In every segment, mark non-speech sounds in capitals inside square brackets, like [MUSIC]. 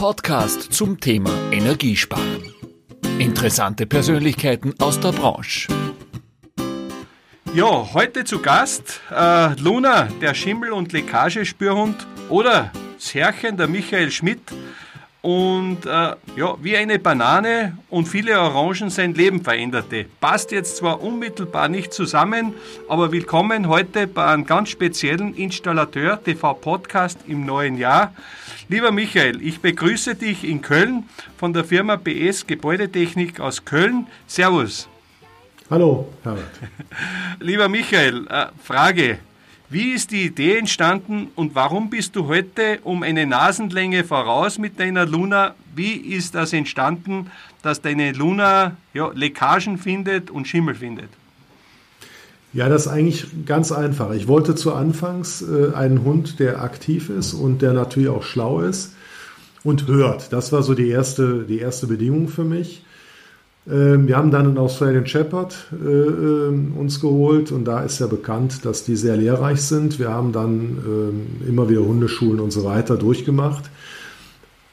Podcast zum Thema Energiesparen. Interessante Persönlichkeiten aus der Branche. Ja, heute zu Gast äh, Luna, der Schimmel- und Leckagespürhund oder das Herrchen, der Michael Schmidt. Und äh, ja, wie eine Banane und viele Orangen sein Leben veränderte. Passt jetzt zwar unmittelbar nicht zusammen, aber willkommen heute bei einem ganz speziellen Installateur TV Podcast im neuen Jahr. Lieber Michael, ich begrüße dich in Köln von der Firma BS Gebäudetechnik aus Köln. Servus. Hallo, Herbert. [LAUGHS] Lieber Michael, äh, Frage. Wie ist die Idee entstanden und warum bist du heute um eine Nasenlänge voraus mit deiner Luna? Wie ist das entstanden, dass deine Luna ja, Leckagen findet und Schimmel findet? Ja, das ist eigentlich ganz einfach. Ich wollte zu Anfangs äh, einen Hund, der aktiv ist und der natürlich auch schlau ist und hört. Das war so die erste, die erste Bedingung für mich. Ähm, wir haben dann einen Australian Shepherd äh, ähm, uns geholt und da ist ja bekannt, dass die sehr lehrreich sind. Wir haben dann ähm, immer wieder Hundeschulen und so weiter durchgemacht.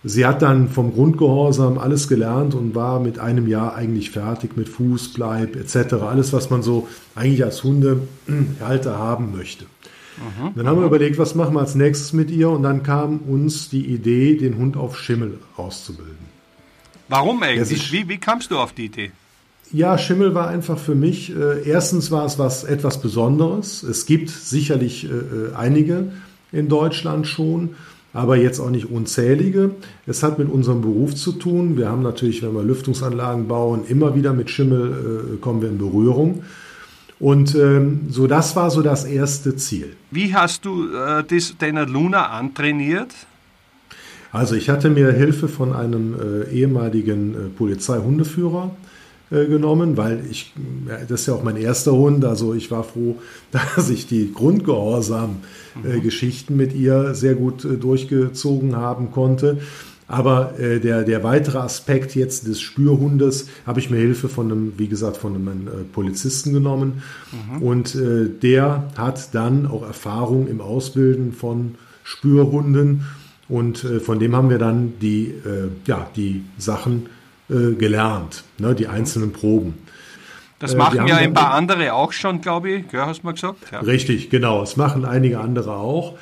Sie hat dann vom Grundgehorsam alles gelernt und war mit einem Jahr eigentlich fertig mit Fußbleib etc. Alles, was man so eigentlich als Hundehalter haben möchte. Mhm. Dann haben wir überlegt, was machen wir als nächstes mit ihr und dann kam uns die Idee, den Hund auf Schimmel auszubilden. Warum eigentlich? Wie, wie kamst du auf die Idee? Ja, Schimmel war einfach für mich, äh, erstens war es was etwas Besonderes. Es gibt sicherlich äh, äh, einige in Deutschland schon, aber jetzt auch nicht unzählige. Es hat mit unserem Beruf zu tun. Wir haben natürlich, wenn wir Lüftungsanlagen bauen, immer wieder mit Schimmel äh, kommen wir in Berührung. Und ähm, so, das war so das erste Ziel. Wie hast du äh, das deiner Luna antrainiert? Also ich hatte mir Hilfe von einem äh, ehemaligen äh, Polizeihundeführer äh, genommen, weil ich, das ist ja auch mein erster Hund, also ich war froh, [LAUGHS] dass ich die Grundgehorsam-Geschichten mhm. mit ihr sehr gut äh, durchgezogen haben konnte. Aber äh, der, der weitere Aspekt jetzt des Spürhundes habe ich mir Hilfe von einem, wie gesagt, von einem äh, Polizisten genommen. Mhm. Und äh, der hat dann auch Erfahrung im Ausbilden von Spürhunden. Und äh, von dem haben wir dann die, äh, ja, die Sachen äh, gelernt, ne, die einzelnen Proben. Das äh, machen ja ein paar andere auch schon, glaube ich, ja, hast du mal gesagt? Ja. Richtig, genau. Es machen einige andere auch.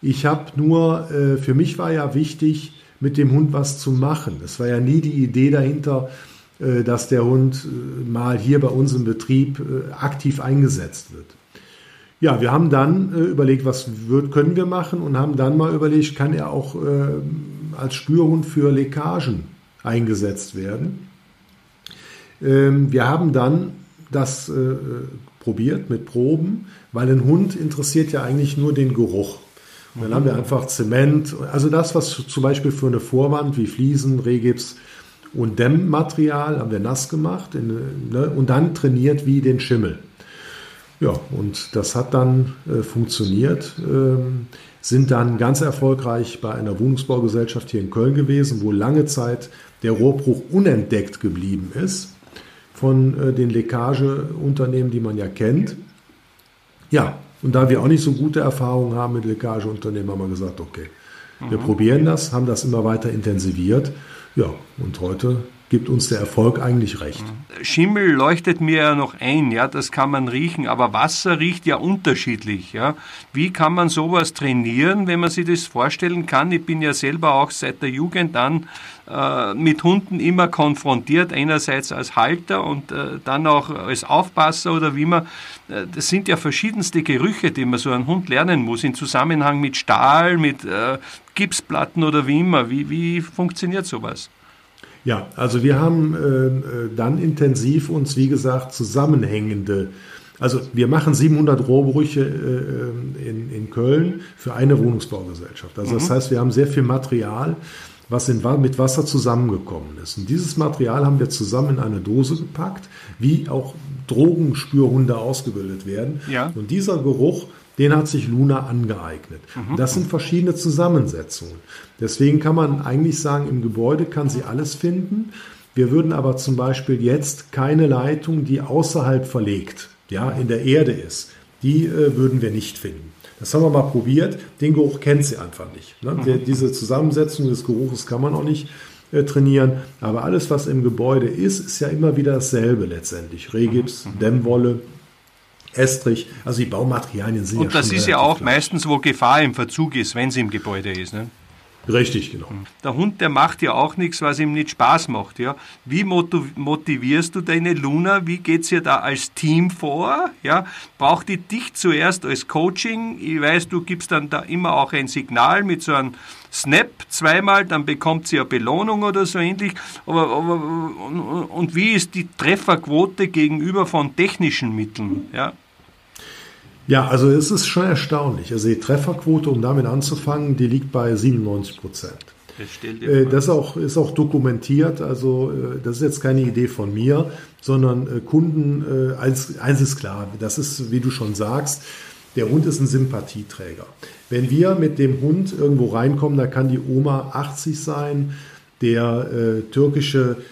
Ich habe nur, äh, für mich war ja wichtig, mit dem Hund was zu machen. Es war ja nie die Idee dahinter, äh, dass der Hund mal hier bei uns im Betrieb aktiv eingesetzt wird. Ja, wir haben dann äh, überlegt, was wird, können wir machen und haben dann mal überlegt, kann er auch äh, als Spürhund für Leckagen eingesetzt werden. Ähm, wir haben dann das äh, probiert mit Proben, weil ein Hund interessiert ja eigentlich nur den Geruch. Und dann haben wir einfach Zement, also das, was zum Beispiel für eine Vorwand wie Fliesen, Rehgips und Dämmmaterial haben wir nass gemacht in, ne, und dann trainiert wie den Schimmel. Ja, und das hat dann äh, funktioniert. Ähm, sind dann ganz erfolgreich bei einer Wohnungsbaugesellschaft hier in Köln gewesen, wo lange Zeit der Rohrbruch unentdeckt geblieben ist von äh, den Leckageunternehmen, die man ja kennt. Ja, und da wir auch nicht so gute Erfahrungen haben mit Leckageunternehmen, haben wir gesagt, okay, wir mhm. probieren das, haben das immer weiter intensiviert. Ja, und heute gibt uns der Erfolg eigentlich recht. Schimmel leuchtet mir ja noch ein, ja, das kann man riechen, aber Wasser riecht ja unterschiedlich, ja. Wie kann man sowas trainieren, wenn man sich das vorstellen kann? Ich bin ja selber auch seit der Jugend an äh, mit Hunden immer konfrontiert, einerseits als Halter und äh, dann auch als Aufpasser oder wie man. Äh, das sind ja verschiedenste Gerüche, die man so einen Hund lernen muss, im Zusammenhang mit Stahl, mit äh, Gipsplatten oder wie immer. Wie, wie funktioniert sowas? Ja, also wir haben äh, äh, dann intensiv uns, wie gesagt, zusammenhängende, also wir machen 700 Rohbrüche äh, in, in Köln für eine Wohnungsbaugesellschaft. Also das mhm. heißt, wir haben sehr viel Material, was in, mit Wasser zusammengekommen ist. Und dieses Material haben wir zusammen in eine Dose gepackt, wie auch Drogenspürhunde ausgebildet werden. Ja. Und dieser Geruch den hat sich Luna angeeignet. Mhm. Das sind verschiedene Zusammensetzungen. Deswegen kann man eigentlich sagen, im Gebäude kann sie alles finden. Wir würden aber zum Beispiel jetzt keine Leitung, die außerhalb verlegt, ja, in der Erde ist, die äh, würden wir nicht finden. Das haben wir mal probiert. Den Geruch kennt sie einfach nicht. Ne? Mhm. Diese Zusammensetzung des Geruches kann man auch nicht äh, trainieren. Aber alles, was im Gebäude ist, ist ja immer wieder dasselbe letztendlich. Regips, mhm. Dämmwolle, Estrich, also die Baumaterialien sind Und ja das ist ja auch meistens, wo Gefahr im Verzug ist, wenn sie im Gebäude ist. Ne? Richtig, genau. Der Hund, der macht ja auch nichts, was ihm nicht Spaß macht. Ja? Wie motivierst du deine Luna? Wie geht es ihr da als Team vor? Ja? Braucht die dich zuerst als Coaching? Ich weiß, du gibst dann da immer auch ein Signal mit so einem Snap zweimal, dann bekommt sie eine Belohnung oder so ähnlich. Aber, aber und wie ist die Trefferquote gegenüber von technischen Mitteln? Ja? Ja, also es ist schon erstaunlich. Also die Trefferquote, um damit anzufangen, die liegt bei 97 Prozent. Äh, das auch, ist auch dokumentiert. Also äh, das ist jetzt keine Idee von mir, sondern äh, Kunden, eins, eins ist klar, das ist, wie du schon sagst, der Hund ist ein Sympathieträger. Wenn wir mit dem Hund irgendwo reinkommen, da kann die Oma 80 sein, der äh, türkische äh, äh,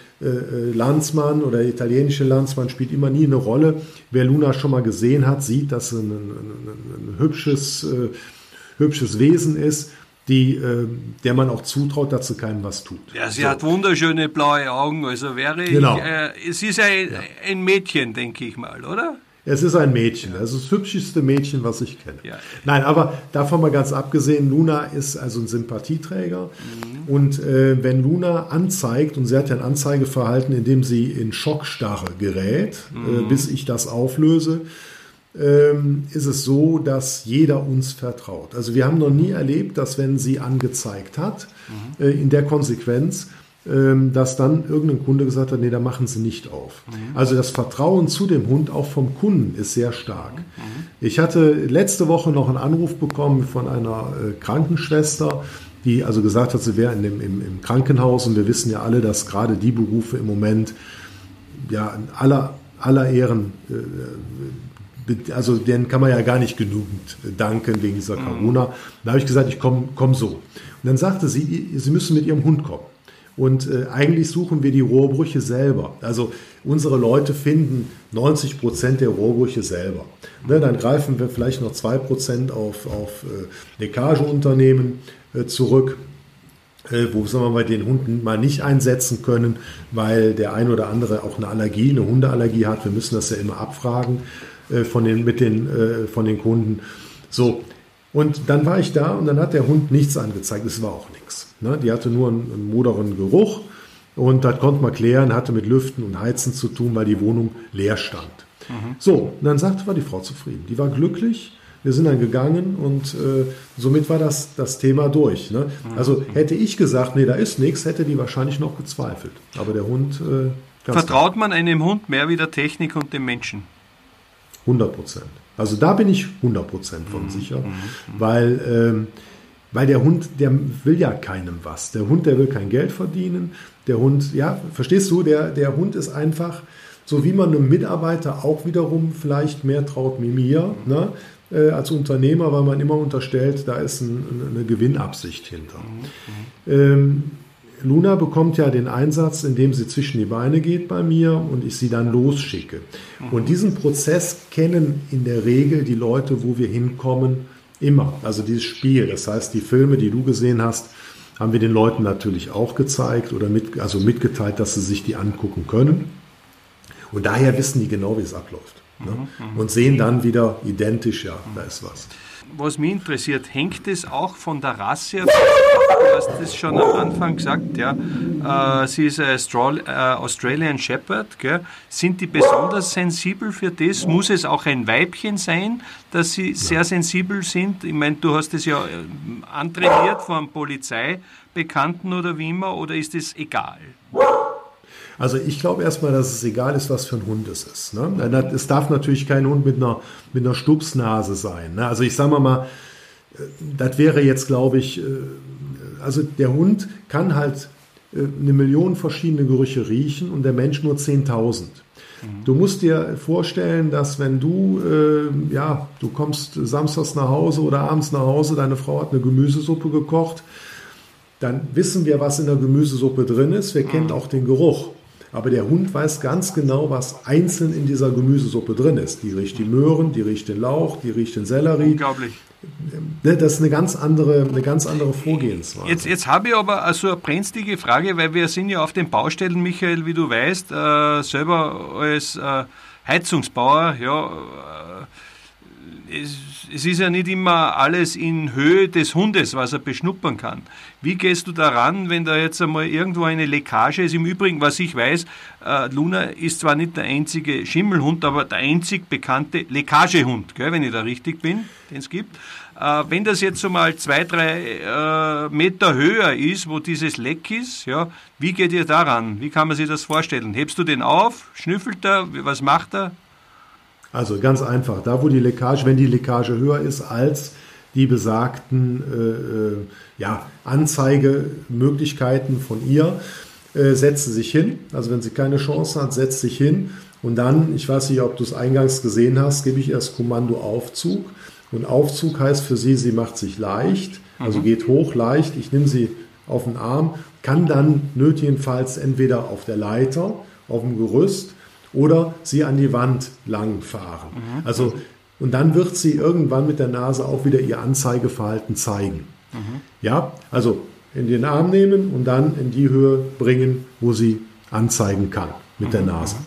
Landsmann oder italienische Landsmann spielt immer nie eine Rolle. Wer Luna schon mal gesehen hat, sieht, dass sie ein, ein, ein hübsches, äh, hübsches Wesen ist, die, äh, der man auch zutraut, dass sie keinem was tut. Ja, sie so. hat wunderschöne blaue Augen, also wäre genau. ich, äh, es ist ein, ja. ein Mädchen, denke ich mal, oder? Es ist ein Mädchen. Es ist das hübscheste Mädchen, was ich kenne. Ja. Nein, aber davon mal ganz abgesehen, Luna ist also ein Sympathieträger. Mhm. Und äh, wenn Luna anzeigt, und sie hat ja ein Anzeigeverhalten, in dem sie in Schockstarre gerät, äh, mhm. äh, bis ich das auflöse, ähm, ist es so, dass jeder uns vertraut. Also wir haben noch nie erlebt, dass wenn sie angezeigt hat, mhm. äh, in der Konsequenz, dass dann irgendein Kunde gesagt hat, nee, da machen Sie nicht auf. Mhm. Also das Vertrauen zu dem Hund auch vom Kunden ist sehr stark. Mhm. Ich hatte letzte Woche noch einen Anruf bekommen von einer äh, Krankenschwester, die also gesagt hat, sie wäre in dem, im, im Krankenhaus und wir wissen ja alle, dass gerade die Berufe im Moment ja aller, aller Ehren äh, also denen kann man ja gar nicht genügend danken wegen dieser mhm. Corona. Da habe ich gesagt, ich komme komm so. Und dann sagte sie, sie müssen mit ihrem Hund kommen. Und äh, eigentlich suchen wir die Rohrbrüche selber. Also unsere Leute finden 90 Prozent der Rohrbrüche selber. Ne, dann greifen wir vielleicht noch 2 Prozent auf, auf äh, Leckageunternehmen äh, zurück, äh, wo sagen wir mal, den Hunden mal nicht einsetzen können, weil der ein oder andere auch eine Allergie, eine Hundeallergie hat. Wir müssen das ja immer abfragen von, den, mit den, von den Kunden. So, und dann war ich da und dann hat der Hund nichts angezeigt. Es war auch nichts. Ne? Die hatte nur einen, einen moderen Geruch und das konnte man klären, hatte mit Lüften und Heizen zu tun, weil die Wohnung leer stand. Mhm. So, und dann sagte, war die Frau zufrieden. Die war glücklich. Wir sind dann gegangen und äh, somit war das, das Thema durch. Ne? Mhm. Also hätte ich gesagt, nee, da ist nichts, hätte die wahrscheinlich noch gezweifelt. Aber der Hund. Äh, Vertraut man einem Hund mehr wie der Technik und dem Menschen? 100 Prozent. Also da bin ich 100 Prozent von mhm. sicher, mhm. weil ähm, weil der Hund, der will ja keinem was. Der Hund, der will kein Geld verdienen. Der Hund, ja, verstehst du, der, der Hund ist einfach, so wie man einem Mitarbeiter auch wiederum vielleicht mehr traut wie mir, ne, äh, als Unternehmer, weil man immer unterstellt, da ist ein, eine Gewinnabsicht hinter. Ähm, Luna bekommt ja den Einsatz, indem sie zwischen die Beine geht bei mir und ich sie dann losschicke. Und diesen Prozess kennen in der Regel die Leute, wo wir hinkommen, Immer. Also dieses Spiel. Das heißt, die Filme, die du gesehen hast, haben wir den Leuten natürlich auch gezeigt oder mit, also mitgeteilt, dass sie sich die angucken können. Und daher wissen die genau, wie es abläuft. Ne? Mhm, und sehen dann wieder identisch, ja, da ist was was mich interessiert, hängt es auch von der Rasse ab? [LAUGHS] Du hast das schon am Anfang gesagt, ja. Äh, sie ist ein äh, Australian Shepherd. Gell? Sind die besonders sensibel für das? Muss es auch ein Weibchen sein, dass sie sehr sensibel sind? Ich meine, du hast es ja äh, antrainiert von Polizeibekannten oder wie immer, oder ist es egal? Also ich glaube erstmal, dass es egal ist, was für ein Hund es ist. Ne? Es darf natürlich kein Hund mit einer, mit einer Stupsnase sein. Ne? Also ich sage mal, äh, das wäre jetzt, glaube ich, äh, also der Hund kann halt äh, eine Million verschiedene Gerüche riechen und der Mensch nur 10.000. Mhm. Du musst dir vorstellen, dass wenn du, äh, ja, du kommst samstags nach Hause oder abends nach Hause, deine Frau hat eine Gemüsesuppe gekocht, dann wissen wir, was in der Gemüsesuppe drin ist. Wir kennen mhm. auch den Geruch. Aber der Hund weiß ganz genau, was einzeln in dieser Gemüsesuppe drin ist. Die riecht die Möhren, die riecht den Lauch, die riecht den Sellerie. Unglaublich. Ne, das ist eine ganz andere, eine ganz andere Vorgehensweise. Jetzt, jetzt habe ich aber also eine brenzlige Frage, weil wir sind ja auf den Baustellen, Michael, wie du weißt, äh, selber als äh, Heizungsbauer, ja, äh, es, es, ist ja nicht immer alles in Höhe des Hundes, was er beschnuppern kann. Wie gehst du daran, wenn da jetzt einmal irgendwo eine Leckage ist? Im Übrigen, was ich weiß, äh, Luna ist zwar nicht der einzige Schimmelhund, aber der einzig bekannte Leckagehund, gell, wenn ich da richtig bin, den es gibt. Äh, wenn das jetzt so mal zwei, drei äh, Meter höher ist, wo dieses Leck ist, ja, wie geht ihr daran? Wie kann man sich das vorstellen? Hebst du den auf? Schnüffelt er? Was macht er? Also ganz einfach, da wo die Leckage, wenn die Leckage höher ist als die besagten äh, äh ja, Anzeigemöglichkeiten von ihr, äh, setzt sie sich hin. Also wenn sie keine Chance hat, setzt sich hin. Und dann, ich weiß nicht, ob du es eingangs gesehen hast, gebe ich erst Kommando Aufzug. Und Aufzug heißt für sie, sie macht sich leicht, also mhm. geht hoch leicht. Ich nehme sie auf den Arm, kann dann nötigenfalls entweder auf der Leiter, auf dem Gerüst oder sie an die Wand lang fahren. Mhm. Also, und dann wird sie irgendwann mit der Nase auch wieder ihr Anzeigeverhalten zeigen. Mhm. Ja, also in den Arm nehmen und dann in die Höhe bringen, wo sie anzeigen kann mit der Nase.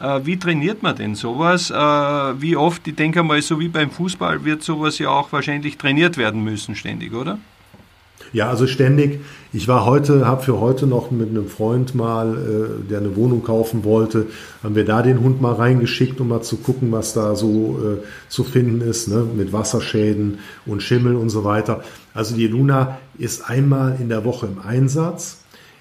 Äh, wie trainiert man denn sowas? Äh, wie oft, ich denke mal, so wie beim Fußball wird sowas ja auch wahrscheinlich trainiert werden müssen, ständig, oder? Ja, also ständig. Ich war heute, habe für heute noch mit einem Freund mal, äh, der eine Wohnung kaufen wollte, haben wir da den Hund mal reingeschickt, um mal zu gucken, was da so äh, zu finden ist, ne? mit Wasserschäden und Schimmel und so weiter. Also die Luna ist einmal in der Woche im Einsatz.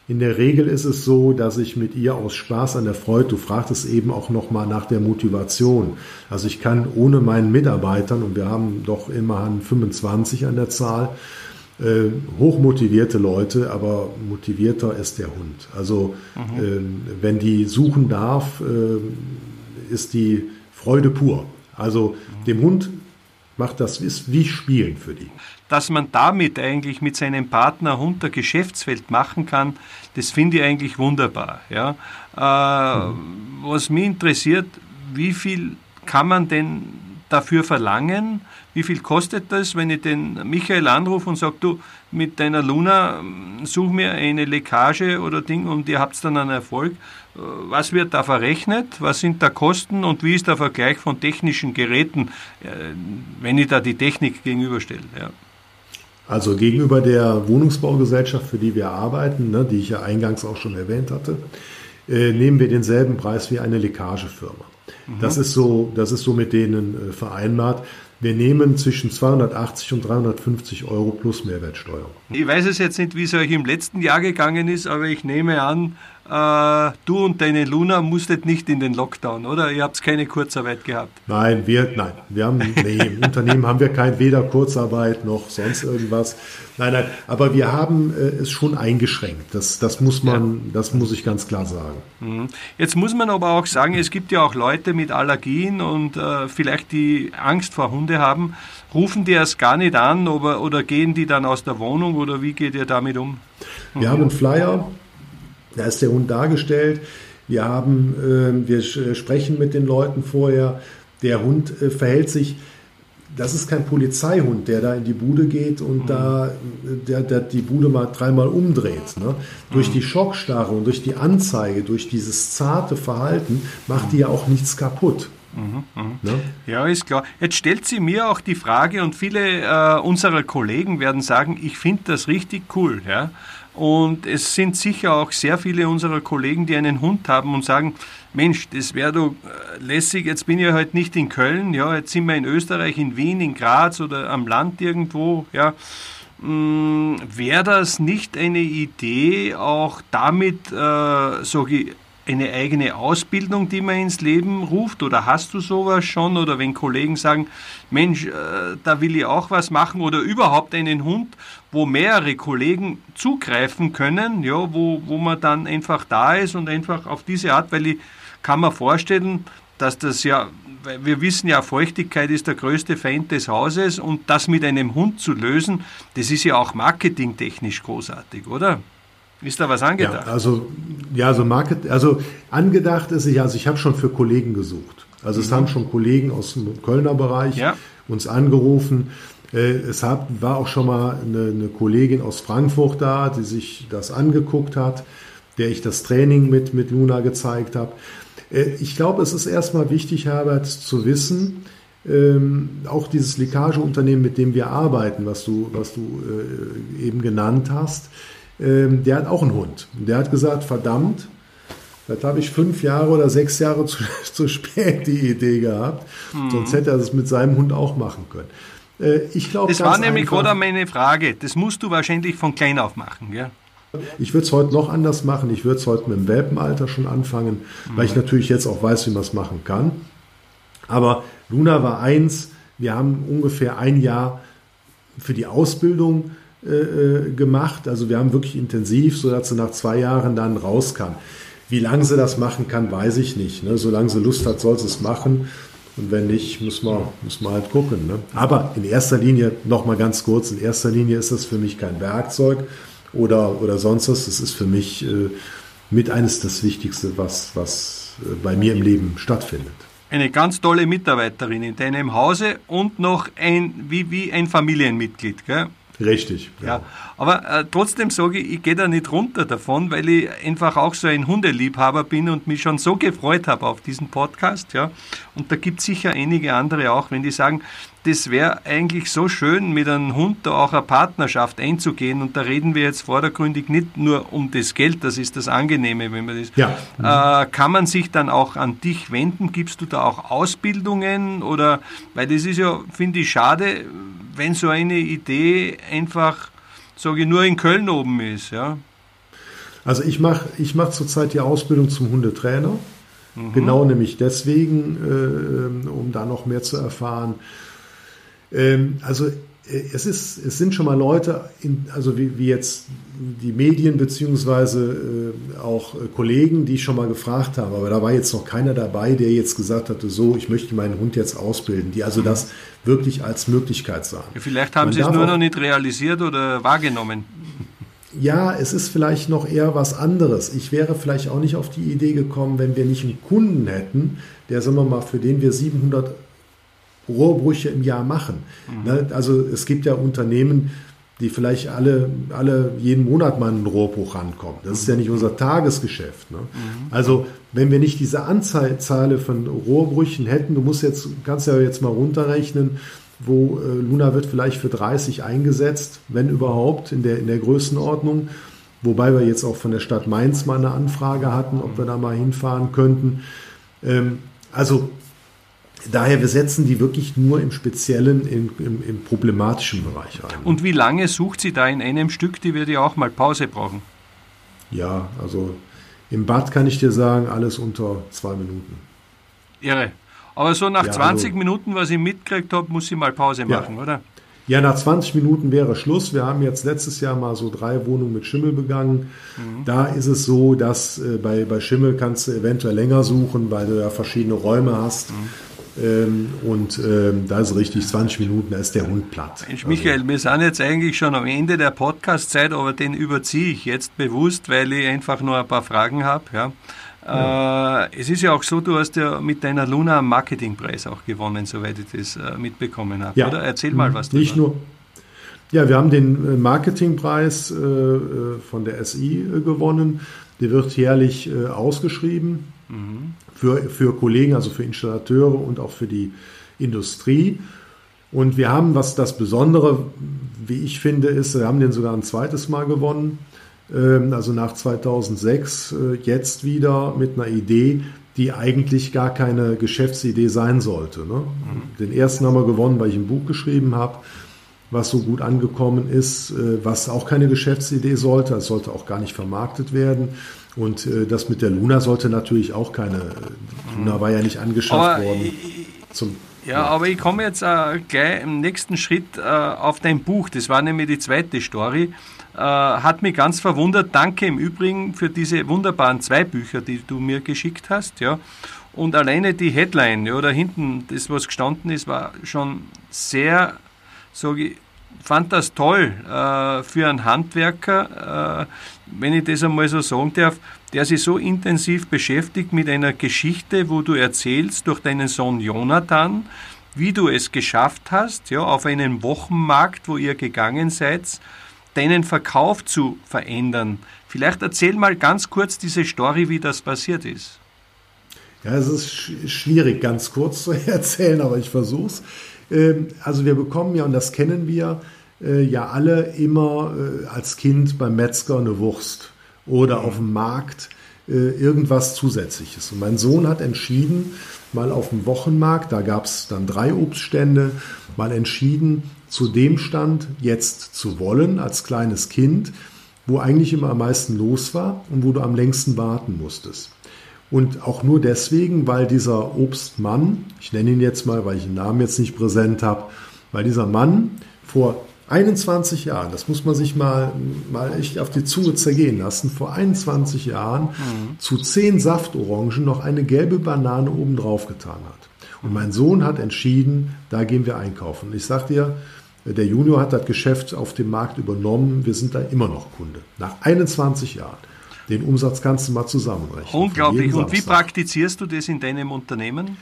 In der Regel ist es so, dass ich mit ihr aus Spaß an der Freude, du fragtest eben auch nochmal nach der Motivation. Also ich kann ohne meinen Mitarbeitern, und wir haben doch immerhin 25 an der Zahl, äh, hochmotivierte Leute, aber motivierter ist der Hund. Also mhm. äh, wenn die suchen darf, äh, ist die Freude pur. Also mhm. dem Hund macht das wie Spielen für die dass man damit eigentlich mit seinem Partner Hund ein Geschäftsfeld machen kann, das finde ich eigentlich wunderbar. Ja. Äh, mhm. Was mich interessiert, wie viel kann man denn dafür verlangen? Wie viel kostet das, wenn ich den Michael anrufe und sage, du, mit deiner Luna such mir eine Leckage oder Ding und ihr habt dann einen Erfolg. Äh, was wird da verrechnet? Was sind da Kosten und wie ist der Vergleich von technischen Geräten, äh, wenn ich da die Technik gegenüberstelle? Ja. Also gegenüber der Wohnungsbaugesellschaft, für die wir arbeiten, ne, die ich ja eingangs auch schon erwähnt hatte, äh, nehmen wir denselben Preis wie eine Leckagefirma. Mhm. Das ist so, das ist so mit denen äh, vereinbart. Wir nehmen zwischen 280 und 350 Euro plus Mehrwertsteuer. Ich weiß es jetzt nicht, wie es euch im letzten Jahr gegangen ist, aber ich nehme an, äh, du und deine Luna musstet nicht in den Lockdown, oder? Ihr habt keine Kurzarbeit gehabt? Nein, wir, nein, wir haben, nee, im Unternehmen haben wir kein, weder Kurzarbeit noch sonst irgendwas. Nein, nein, aber wir haben äh, es schon eingeschränkt. Das, das muss man, ja. das muss ich ganz klar sagen. Mhm. Jetzt muss man aber auch sagen, es gibt ja auch Leute mit Allergien und äh, vielleicht die Angst vor Hunde haben. Rufen die erst gar nicht an oder, oder gehen die dann aus der Wohnung oder wie geht ihr damit um? Wir mhm. haben einen Flyer, da ist der Hund dargestellt. Wir haben, äh, wir sprechen mit den Leuten vorher. Der Hund äh, verhält sich, das ist kein Polizeihund, der da in die Bude geht und mhm. da der, der die Bude mal dreimal umdreht. Ne? Durch mhm. die Schockstarre und durch die Anzeige, durch dieses zarte Verhalten macht die ja auch nichts kaputt. Mhm, mh. ne? Ja, ist klar. Jetzt stellt sie mir auch die Frage, und viele äh, unserer Kollegen werden sagen, ich finde das richtig cool. Ja? Und es sind sicher auch sehr viele unserer Kollegen, die einen Hund haben und sagen, Mensch, das wäre doch äh, lässig, jetzt bin ich halt nicht in Köln, ja, jetzt sind wir in Österreich, in Wien, in Graz oder am Land irgendwo, ja. Hm, wäre das nicht eine Idee, auch damit, äh, so eine eigene Ausbildung, die man ins Leben ruft? Oder hast du sowas schon? Oder wenn Kollegen sagen, Mensch, äh, da will ich auch was machen oder überhaupt einen Hund, wo mehrere Kollegen zugreifen können, ja, wo, wo man dann einfach da ist und einfach auf diese Art, weil ich kann mir vorstellen, dass das ja, wir wissen ja, Feuchtigkeit ist der größte Feind des Hauses und das mit einem Hund zu lösen, das ist ja auch marketingtechnisch großartig, oder? Ist da was angedacht? Ja, also, ja, also, Market, also angedacht ist ja, also ich habe schon für Kollegen gesucht. Also es mhm. haben schon Kollegen aus dem Kölner Bereich ja. uns angerufen. Äh, es hat, war auch schon mal eine, eine, Kollegin aus Frankfurt da, die sich das angeguckt hat, der ich das Training mit, mit Luna gezeigt habe. Äh, ich glaube, es ist erstmal wichtig, Herbert, zu wissen, ähm, auch dieses Leckageunternehmen, mit dem wir arbeiten, was du, was du äh, eben genannt hast, ähm, der hat auch einen Hund. Der hat gesagt, verdammt, das habe ich fünf Jahre oder sechs Jahre zu, [LAUGHS] zu spät die Idee gehabt. Mhm. Sonst hätte er es mit seinem Hund auch machen können. Äh, ich glaube, das war nämlich gerade meine Frage. Das musst du wahrscheinlich von klein auf machen, ja? Ich würde es heute noch anders machen. Ich würde es heute mit dem Welpenalter schon anfangen, mhm. weil ich natürlich jetzt auch weiß, wie man es machen kann. Aber Luna war eins. Wir haben ungefähr ein Jahr für die Ausbildung äh, äh gemacht. Also wir haben wirklich intensiv, sodass sie nach zwei Jahren dann rauskam. Wie lange sie das machen kann, weiß ich nicht. Ne? Solange sie Lust hat, soll sie es machen. Und wenn nicht, muss man, muss man halt gucken. Ne? Aber in erster Linie, nochmal ganz kurz, in erster Linie ist das für mich kein Werkzeug oder, oder sonst was. Das ist für mich äh, mit eines das Wichtigste, was, was äh, bei mir im Leben stattfindet. Eine ganz tolle Mitarbeiterin in deinem Hause und noch ein, wie, wie ein Familienmitglied. Gell? Richtig. Ja. ja. Aber äh, trotzdem sage ich, ich gehe da nicht runter davon, weil ich einfach auch so ein Hundeliebhaber bin und mich schon so gefreut habe auf diesen Podcast. Ja. Und da gibt es sicher einige andere auch, wenn die sagen, das wäre eigentlich so schön, mit einem Hund da auch eine Partnerschaft einzugehen. Und da reden wir jetzt vordergründig nicht nur um das Geld, das ist das Angenehme, wenn man das. Ja. Äh, kann man sich dann auch an dich wenden? Gibst du da auch Ausbildungen? Oder, weil das ist ja, finde ich, schade, wenn so eine Idee einfach, sage ich, nur in Köln oben ist, ja? Also ich mache ich mach zurzeit die Ausbildung zum Hundetrainer. Mhm. Genau nämlich deswegen, äh, um da noch mehr zu erfahren. Ähm, also es, ist, es sind schon mal Leute, in, also wie, wie, jetzt die Medien beziehungsweise äh, auch äh, Kollegen, die ich schon mal gefragt habe, aber da war jetzt noch keiner dabei, der jetzt gesagt hatte, so, ich möchte meinen Hund jetzt ausbilden, die also das wirklich als Möglichkeit sahen. Ja, vielleicht haben Man sie es nur noch nicht realisiert oder wahrgenommen. [LAUGHS] Ja, es ist vielleicht noch eher was anderes. Ich wäre vielleicht auch nicht auf die Idee gekommen, wenn wir nicht einen Kunden hätten, der, sagen wir mal, für den wir 700 Rohrbrüche im Jahr machen. Mhm. Ne? Also es gibt ja Unternehmen, die vielleicht alle, alle jeden Monat mal einen Rohrbruch rankommen. Das ist ja nicht unser Tagesgeschäft. Ne? Mhm. Also wenn wir nicht diese Anzahl von Rohrbrüchen hätten, du musst jetzt, kannst ja jetzt mal runterrechnen, wo äh, Luna wird vielleicht für 30 eingesetzt, wenn überhaupt, in der, in der Größenordnung. Wobei wir jetzt auch von der Stadt Mainz mal eine Anfrage hatten, ob wir da mal hinfahren könnten. Ähm, also Daher, wir setzen die wirklich nur im Speziellen, im, im, im, problematischen Bereich ein. Und wie lange sucht sie da in einem Stück? Die würde ja auch mal Pause brauchen. Ja, also im Bad kann ich dir sagen, alles unter zwei Minuten. Irre. Aber so nach ja, 20 also, Minuten, was ich mitgekriegt habe, muss sie mal Pause machen, ja. oder? Ja, nach 20 Minuten wäre Schluss. Wir haben jetzt letztes Jahr mal so drei Wohnungen mit Schimmel begangen. Mhm. Da ist es so, dass äh, bei, bei Schimmel kannst du eventuell länger suchen, weil du ja verschiedene Räume hast. Mhm. Ähm, und ähm, da ist richtig 20 Minuten, da ist der Hund platt. Mensch, Michael, also, wir sind jetzt eigentlich schon am Ende der Podcast-Zeit, aber den überziehe ich jetzt bewusst, weil ich einfach nur ein paar Fragen habe. Ja. Ja. Äh, es ist ja auch so, du hast ja mit deiner Luna einen Marketingpreis auch gewonnen, soweit ich das äh, mitbekommen habe, ja. oder? Erzähl mal was darüber. Nicht nur. Ja, wir haben den äh, Marketingpreis äh, äh, von der SI gewonnen. Der wird jährlich ausgeschrieben. Mhm für, für Kollegen, also für Installateure und auch für die Industrie. Und wir haben, was das Besondere, wie ich finde, ist, wir haben den sogar ein zweites Mal gewonnen, ähm, also nach 2006, äh, jetzt wieder mit einer Idee, die eigentlich gar keine Geschäftsidee sein sollte. Ne? Mhm. Den ersten haben wir gewonnen, weil ich ein Buch geschrieben habe, was so gut angekommen ist, äh, was auch keine Geschäftsidee sollte, es sollte auch gar nicht vermarktet werden. Und äh, das mit der Luna sollte natürlich auch keine. Luna war ja nicht angeschafft aber worden. Zum, ja, ja, aber ich komme jetzt äh, gleich im nächsten Schritt äh, auf dein Buch. Das war nämlich die zweite Story. Äh, hat mich ganz verwundert. Danke im Übrigen für diese wunderbaren zwei Bücher, die du mir geschickt hast. Ja. Und alleine die Headline, ja, da hinten, das, was gestanden ist, war schon sehr, sage ich, fand das toll äh, für einen Handwerker, äh, wenn ich das einmal so sagen darf, der sich so intensiv beschäftigt mit einer Geschichte, wo du erzählst durch deinen Sohn Jonathan, wie du es geschafft hast, ja, auf einem Wochenmarkt, wo ihr gegangen seid, deinen Verkauf zu verändern. Vielleicht erzähl mal ganz kurz diese Story, wie das passiert ist. Ja, es ist schwierig, ganz kurz zu [LAUGHS] erzählen, aber ich. Ähm, also wir bekommen ja, und das kennen wir, äh, ja alle immer äh, als Kind beim Metzger eine Wurst oder auf dem Markt äh, irgendwas Zusätzliches. Und mein Sohn hat entschieden, mal auf dem Wochenmarkt, da gab es dann drei Obststände, mal entschieden, zu dem Stand jetzt zu wollen, als kleines Kind, wo eigentlich immer am meisten los war und wo du am längsten warten musstest. Und auch nur deswegen, weil dieser Obstmann, ich nenne ihn jetzt mal, weil ich den Namen jetzt nicht präsent habe, weil dieser Mann vor 21 Jahren, das muss man sich mal, mal echt auf die Zunge zergehen lassen, vor 21 Jahren mhm. zu 10 Saftorangen noch eine gelbe Banane oben drauf getan hat. Und mein Sohn hat entschieden, da gehen wir einkaufen. Ich sag dir, der Junior hat das Geschäft auf dem Markt übernommen. Wir sind da immer noch Kunde. Nach 21 Jahren. Den Umsatz kannst du mal zusammenrechnen. Unglaublich. Und wie praktizierst du das in deinem Unternehmen?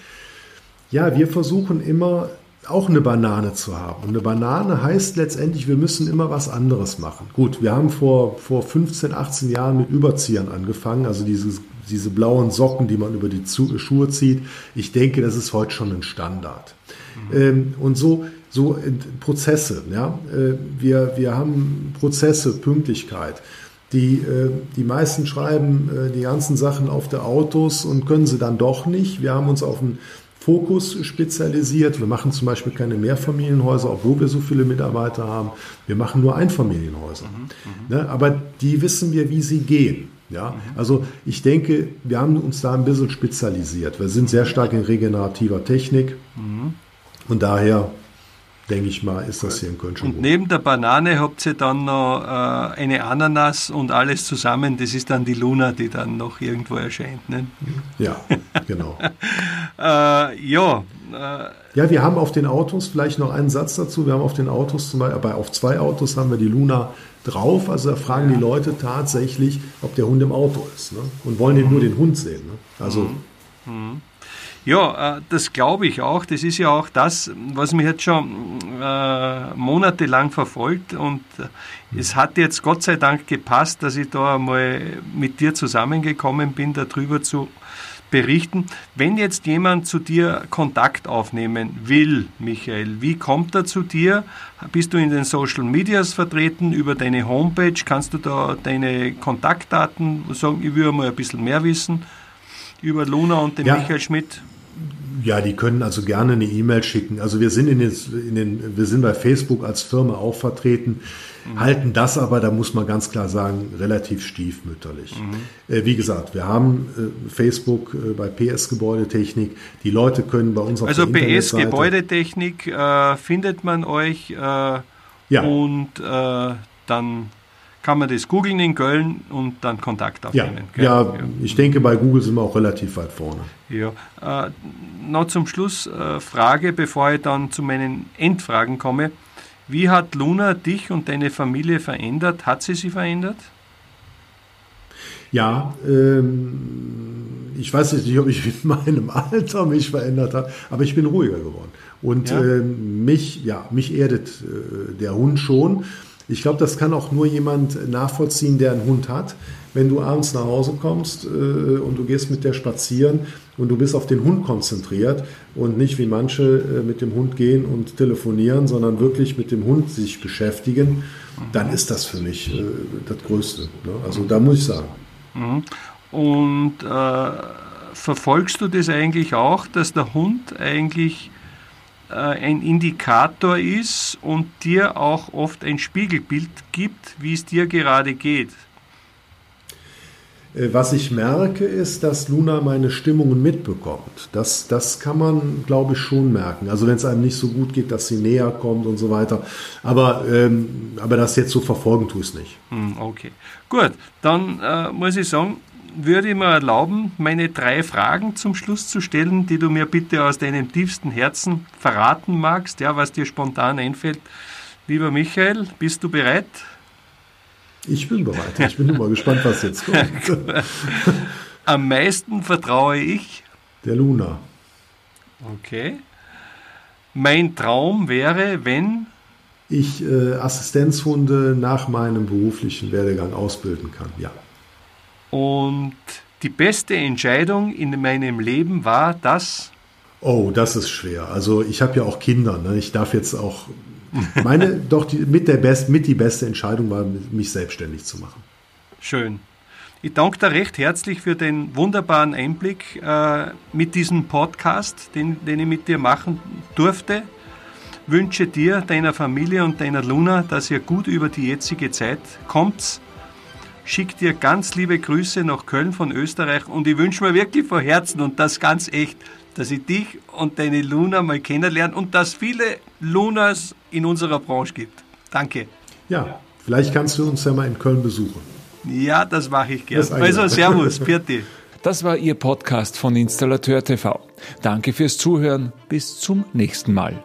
Ja, wir versuchen immer auch eine Banane zu haben. Und eine Banane heißt letztendlich, wir müssen immer was anderes machen. Gut, wir haben vor, vor 15, 18 Jahren mit Überziehern angefangen, also diese, diese blauen Socken, die man über die Schuhe zieht. Ich denke, das ist heute schon ein Standard. Mhm. Ähm, und so, so Prozesse, ja. Äh, wir, wir haben Prozesse, Pünktlichkeit. Die, äh, die meisten schreiben äh, die ganzen Sachen auf der Autos und können sie dann doch nicht. Wir haben uns auf einen Fokus spezialisiert. Wir machen zum Beispiel keine Mehrfamilienhäuser, obwohl wir so viele Mitarbeiter haben. Wir machen nur Einfamilienhäuser. Mhm, ne? Aber die wissen wir, wie sie gehen. Ja, mhm. also ich denke, wir haben uns da ein bisschen spezialisiert. Wir sind sehr stark in regenerativer Technik mhm. und daher denke ich mal, ist das hier in Köln schon Und gut. neben der Banane habt ihr dann noch äh, eine Ananas und alles zusammen. Das ist dann die Luna, die dann noch irgendwo erscheint. Ne? Ja, genau. [LAUGHS] äh, ja. Äh, ja, wir haben auf den Autos, vielleicht noch einen Satz dazu, wir haben auf den Autos zum Beispiel, aber auf zwei Autos haben wir die Luna drauf. Also da fragen ja. die Leute tatsächlich, ob der Hund im Auto ist. Ne? Und wollen mhm. nur den Hund sehen. Ne? Also. Mhm. Mhm. Ja, äh, das glaube ich auch. Das ist ja auch das, was mich jetzt schon äh, monatelang verfolgt. Und äh, es hat jetzt Gott sei Dank gepasst, dass ich da einmal mit dir zusammengekommen bin, darüber zu berichten. Wenn jetzt jemand zu dir Kontakt aufnehmen will, Michael, wie kommt er zu dir? Bist du in den Social Medias vertreten, über deine Homepage? Kannst du da deine Kontaktdaten sagen? Ich würde mal ein bisschen mehr wissen über Luna und den ja. Michael Schmidt. Ja, die können also gerne eine E-Mail schicken. Also wir sind in den, in den, wir sind bei Facebook als Firma auch vertreten, mhm. halten das aber, da muss man ganz klar sagen, relativ stiefmütterlich. Mhm. Äh, wie gesagt, wir haben äh, Facebook äh, bei PS Gebäudetechnik. Die Leute können bei uns auf also der PS Gebäudetechnik äh, findet man euch äh, ja. und äh, dann kann man das googeln in Köln und dann Kontakt aufnehmen. Ja, ja, ich denke, bei Google sind wir auch relativ weit vorne. Ja. Äh, noch zum Schluss äh, Frage, bevor ich dann zu meinen Endfragen komme. Wie hat Luna dich und deine Familie verändert? Hat sie sie verändert? Ja, ähm, ich weiß nicht, ob ich mit meinem Alter mich verändert habe, aber ich bin ruhiger geworden. Und ja. äh, mich, ja, mich erdet äh, der Hund schon. Ich glaube, das kann auch nur jemand nachvollziehen, der einen Hund hat. Wenn du abends nach Hause kommst äh, und du gehst mit der spazieren und du bist auf den Hund konzentriert und nicht wie manche äh, mit dem Hund gehen und telefonieren, sondern wirklich mit dem Hund sich beschäftigen, dann ist das für mich äh, das Größte. Ne? Also da muss ich sagen. Mhm. Und äh, verfolgst du das eigentlich auch, dass der Hund eigentlich ein Indikator ist und dir auch oft ein Spiegelbild gibt, wie es dir gerade geht. Äh, was ich merke, ist, dass Luna meine Stimmungen mitbekommt. Das, das kann man, glaube ich, schon merken. Also wenn es einem nicht so gut geht, dass sie näher kommt und so weiter. Aber, ähm, aber das jetzt so verfolgen tue ich es nicht. Hm, okay, gut. Dann äh, muss ich sagen, würde ich mir erlauben, meine drei Fragen zum Schluss zu stellen, die du mir bitte aus deinem tiefsten Herzen verraten magst, ja, was dir spontan einfällt. Lieber Michael, bist du bereit? Ich bin bereit. Ich bin immer gespannt, was jetzt [LAUGHS] kommt. Am meisten vertraue ich der Luna. Okay. Mein Traum wäre, wenn ich äh, Assistenzhunde nach meinem beruflichen Werdegang ausbilden kann, ja. Und die beste Entscheidung in meinem Leben war das? Oh, das ist schwer. Also ich habe ja auch Kinder. Ne? Ich darf jetzt auch [LAUGHS] meine, doch die, mit, der best, mit die beste Entscheidung war, mich selbstständig zu machen. Schön. Ich danke dir recht herzlich für den wunderbaren Einblick äh, mit diesem Podcast, den, den ich mit dir machen durfte. Wünsche dir, deiner Familie und deiner Luna, dass ihr gut über die jetzige Zeit kommt. Schick dir ganz liebe Grüße nach Köln von Österreich und ich wünsche mir wirklich von Herzen und das ganz echt, dass ich dich und deine Luna mal kennenlerne und dass viele Lunas in unserer Branche gibt. Danke. Ja, vielleicht kannst du uns ja mal in Köln besuchen. Ja, das mache ich gerne. Also Servus, Pirti. Das war Ihr Podcast von Installateur TV. Danke fürs Zuhören. Bis zum nächsten Mal.